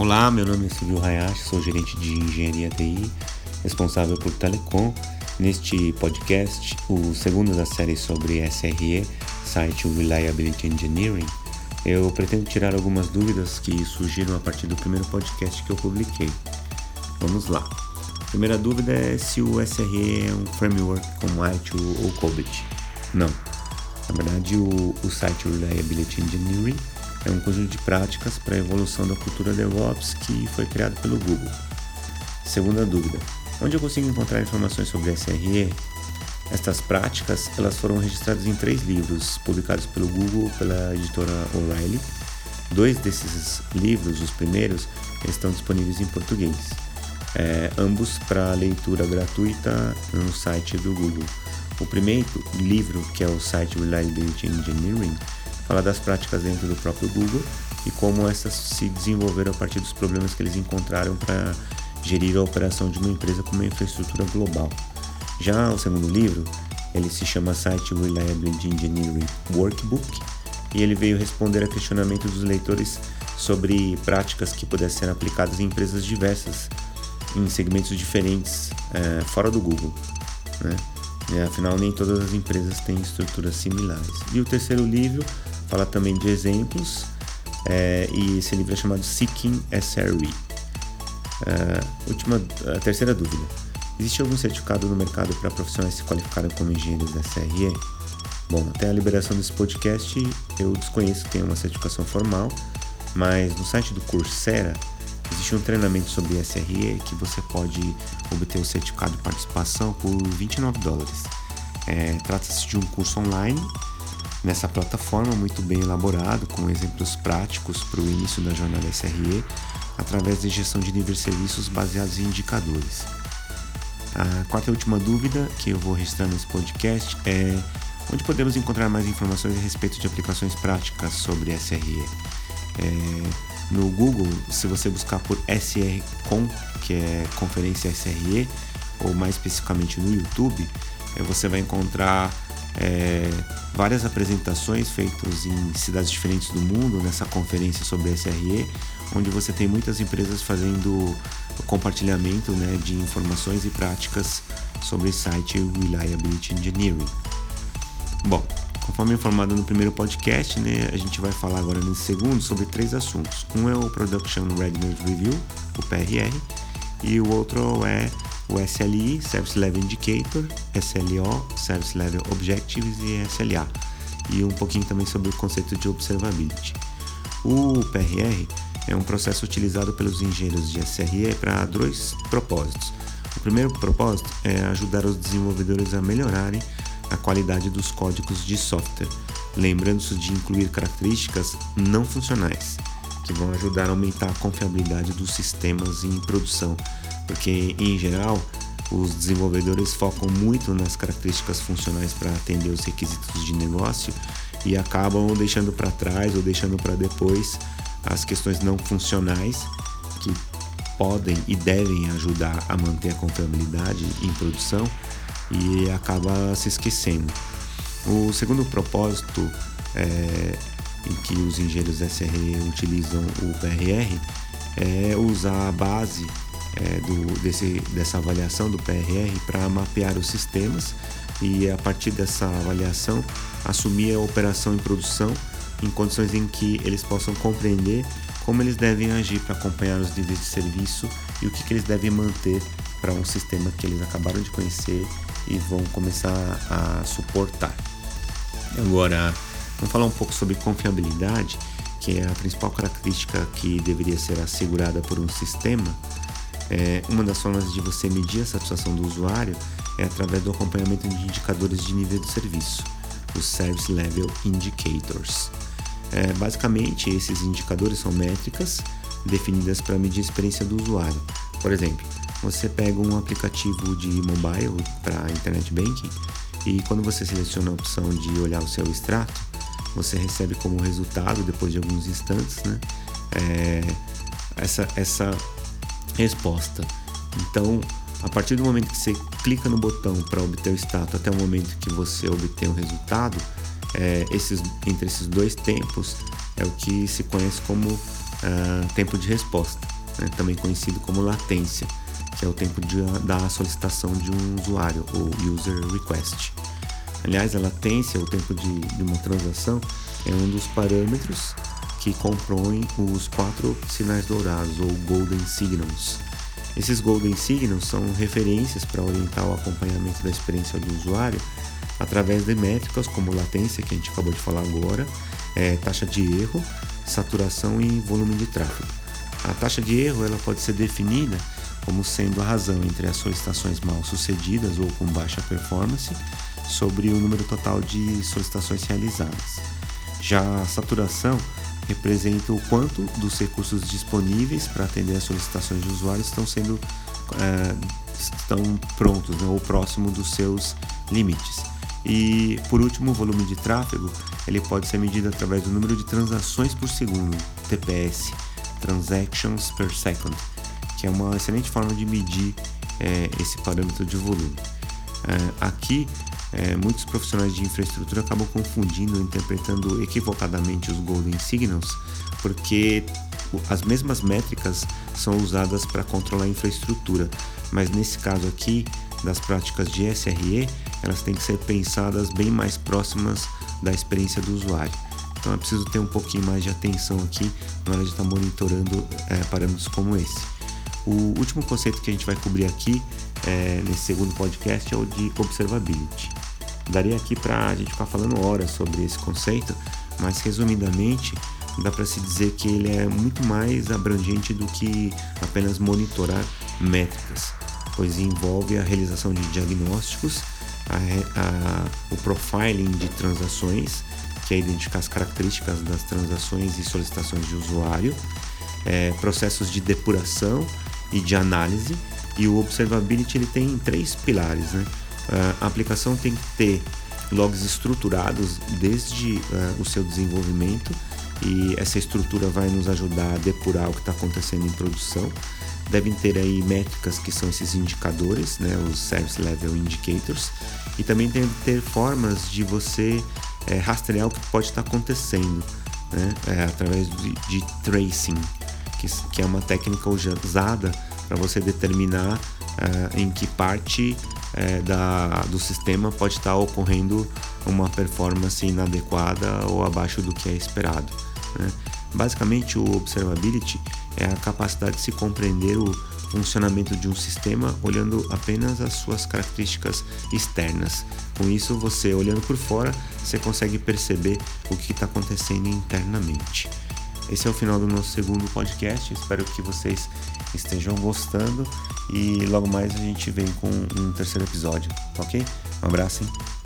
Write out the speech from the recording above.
Olá, meu nome é Silvio Hayashi, sou gerente de engenharia TI, responsável por Telecom. Neste podcast, o segundo da série sobre SRE, Site Reliability Engineering, eu pretendo tirar algumas dúvidas que surgiram a partir do primeiro podcast que eu publiquei. Vamos lá. A primeira dúvida é se o SRE é um framework como ITIL ou COBIT. Não. Na verdade, o, o Site Reliability Engineering é um conjunto de práticas para a evolução da cultura DevOps que foi criado pelo Google. Segunda dúvida: onde eu consigo encontrar informações sobre SRE? Estas práticas elas foram registradas em três livros publicados pelo Google pela editora O'Reilly. Dois desses livros, os primeiros, estão disponíveis em português, é, ambos para leitura gratuita no site do Google. O primeiro livro, que é o site Reliability Engineering, fala das práticas dentro do próprio Google e como essas se desenvolveram a partir dos problemas que eles encontraram para gerir a operação de uma empresa com uma infraestrutura global. Já o segundo livro, ele se chama Site Reliability Engineering Workbook e ele veio responder a questionamentos dos leitores sobre práticas que pudessem ser aplicadas em empresas diversas, em segmentos diferentes, é, fora do Google. Né? Afinal, nem todas as empresas têm estruturas similares. E o terceiro livro fala também de exemplos, é, e esse livro é chamado Seeking SRE. Uh, última, a terceira dúvida. Existe algum certificado no mercado para profissionais se qualificarem como engenheiros SRE? Bom, até a liberação desse podcast eu desconheço que tem uma certificação formal, mas no site do Coursera existe um treinamento sobre SRE que você pode obter o certificado de participação por 29 dólares. É, Trata-se de um curso online nessa plataforma muito bem elaborado, com exemplos práticos para o início da jornada SRE, através de gestão de níveis serviços baseados em indicadores. A quarta e última dúvida que eu vou registrar nesse podcast é onde podemos encontrar mais informações a respeito de aplicações práticas sobre SRE. É, no Google, se você buscar por SRCon, que é Conferência SRE, ou mais especificamente no YouTube, é, você vai encontrar é, várias apresentações feitas em cidades diferentes do mundo nessa conferência sobre SRE, onde você tem muitas empresas fazendo compartilhamento né, de informações e práticas sobre site Reliability Engineering. Bom, conforme informado no primeiro podcast, né, a gente vai falar agora nesse segundo sobre três assuntos. Um é o Production Readiness Review, o PRR, e o outro é o SLI, Service Level Indicator, SLO, Service Level Objectives e SLA, e um pouquinho também sobre o conceito de Observability. O PRR é um processo utilizado pelos engenheiros de SRE para dois propósitos. O primeiro propósito é ajudar os desenvolvedores a melhorarem a qualidade dos códigos de software, lembrando-se de incluir características não funcionais, que vão ajudar a aumentar a confiabilidade dos sistemas em produção, porque em geral os desenvolvedores focam muito nas características funcionais para atender os requisitos de negócio e acabam deixando para trás ou deixando para depois as questões não funcionais que podem e devem ajudar a manter a confiabilidade em produção e acaba se esquecendo. O segundo propósito é, em que os engenheiros SRE utilizam o PRR é usar a base é, do, desse, dessa avaliação do PRR para mapear os sistemas e a partir dessa avaliação assumir a operação em produção em condições em que eles possam compreender como eles devem agir para acompanhar os níveis de serviço e o que, que eles devem manter para um sistema que eles acabaram de conhecer e vão começar a suportar. Agora, vamos falar um pouco sobre confiabilidade, que é a principal característica que deveria ser assegurada por um sistema. É, uma das formas de você medir a satisfação do usuário é através do acompanhamento de indicadores de nível de serviço, os Service Level Indicators. É, basicamente, esses indicadores são métricas definidas para medir a experiência do usuário. Por exemplo, você pega um aplicativo de mobile para internet banking e quando você seleciona a opção de olhar o seu extrato, você recebe como resultado, depois de alguns instantes, né, é, essa, essa resposta. Então, a partir do momento que você clica no botão para obter o status até o momento que você obter o resultado, é, esses, entre esses dois tempos é o que se conhece como uh, tempo de resposta, né? também conhecido como latência, é o tempo de, da solicitação de um usuário, ou user request. Aliás, a latência, o tempo de, de uma transação, é um dos parâmetros que compõem os quatro sinais dourados, ou Golden Signals. Esses Golden Signals são referências para orientar o acompanhamento da experiência do usuário através de métricas como latência, que a gente acabou de falar agora, é, taxa de erro, saturação e volume de tráfego. A taxa de erro ela pode ser definida como sendo a razão entre as solicitações mal sucedidas ou com baixa performance sobre o número total de solicitações realizadas. Já a saturação representa o quanto dos recursos disponíveis para atender as solicitações de usuários estão sendo é, estão prontos né, ou próximo dos seus limites. E por último, o volume de tráfego ele pode ser medido através do número de transações por segundo, TPS, Transactions per Second, que é uma excelente forma de medir é, esse parâmetro de volume. É, aqui, é, muitos profissionais de infraestrutura acabam confundindo, interpretando equivocadamente os Golden Signals, porque as mesmas métricas são usadas para controlar a infraestrutura, mas nesse caso aqui, das práticas de SRE, elas têm que ser pensadas bem mais próximas da experiência do usuário. Então é preciso ter um pouquinho mais de atenção aqui na hora de estar monitorando é, parâmetros como esse. O último conceito que a gente vai cobrir aqui é, nesse segundo podcast é o de observability. Daria aqui para a gente ficar falando horas sobre esse conceito, mas resumidamente dá para se dizer que ele é muito mais abrangente do que apenas monitorar métricas, pois envolve a realização de diagnósticos a, a, o profiling de transações, que é identificar as características das transações e solicitações de usuário, é, processos de depuração e de análise, e o Observability ele tem três pilares. Né? A aplicação tem que ter logs estruturados desde uh, o seu desenvolvimento e essa estrutura vai nos ajudar a depurar o que está acontecendo em produção. Devem ter aí métricas que são esses indicadores, né, os Service Level Indicators, e também tem que ter formas de você é, rastrear o que pode estar acontecendo, né, é, através de, de tracing, que, que, é uma técnica usada para você determinar é, em que parte é, da, do sistema pode estar ocorrendo uma performance inadequada ou abaixo do que é esperado. Né? Basicamente, o observability é a capacidade de se compreender o funcionamento de um sistema olhando apenas as suas características externas. Com isso, você olhando por fora, você consegue perceber o que está acontecendo internamente. Esse é o final do nosso segundo podcast. Espero que vocês estejam gostando e logo mais a gente vem com um terceiro episódio, ok? Um abraço. Hein?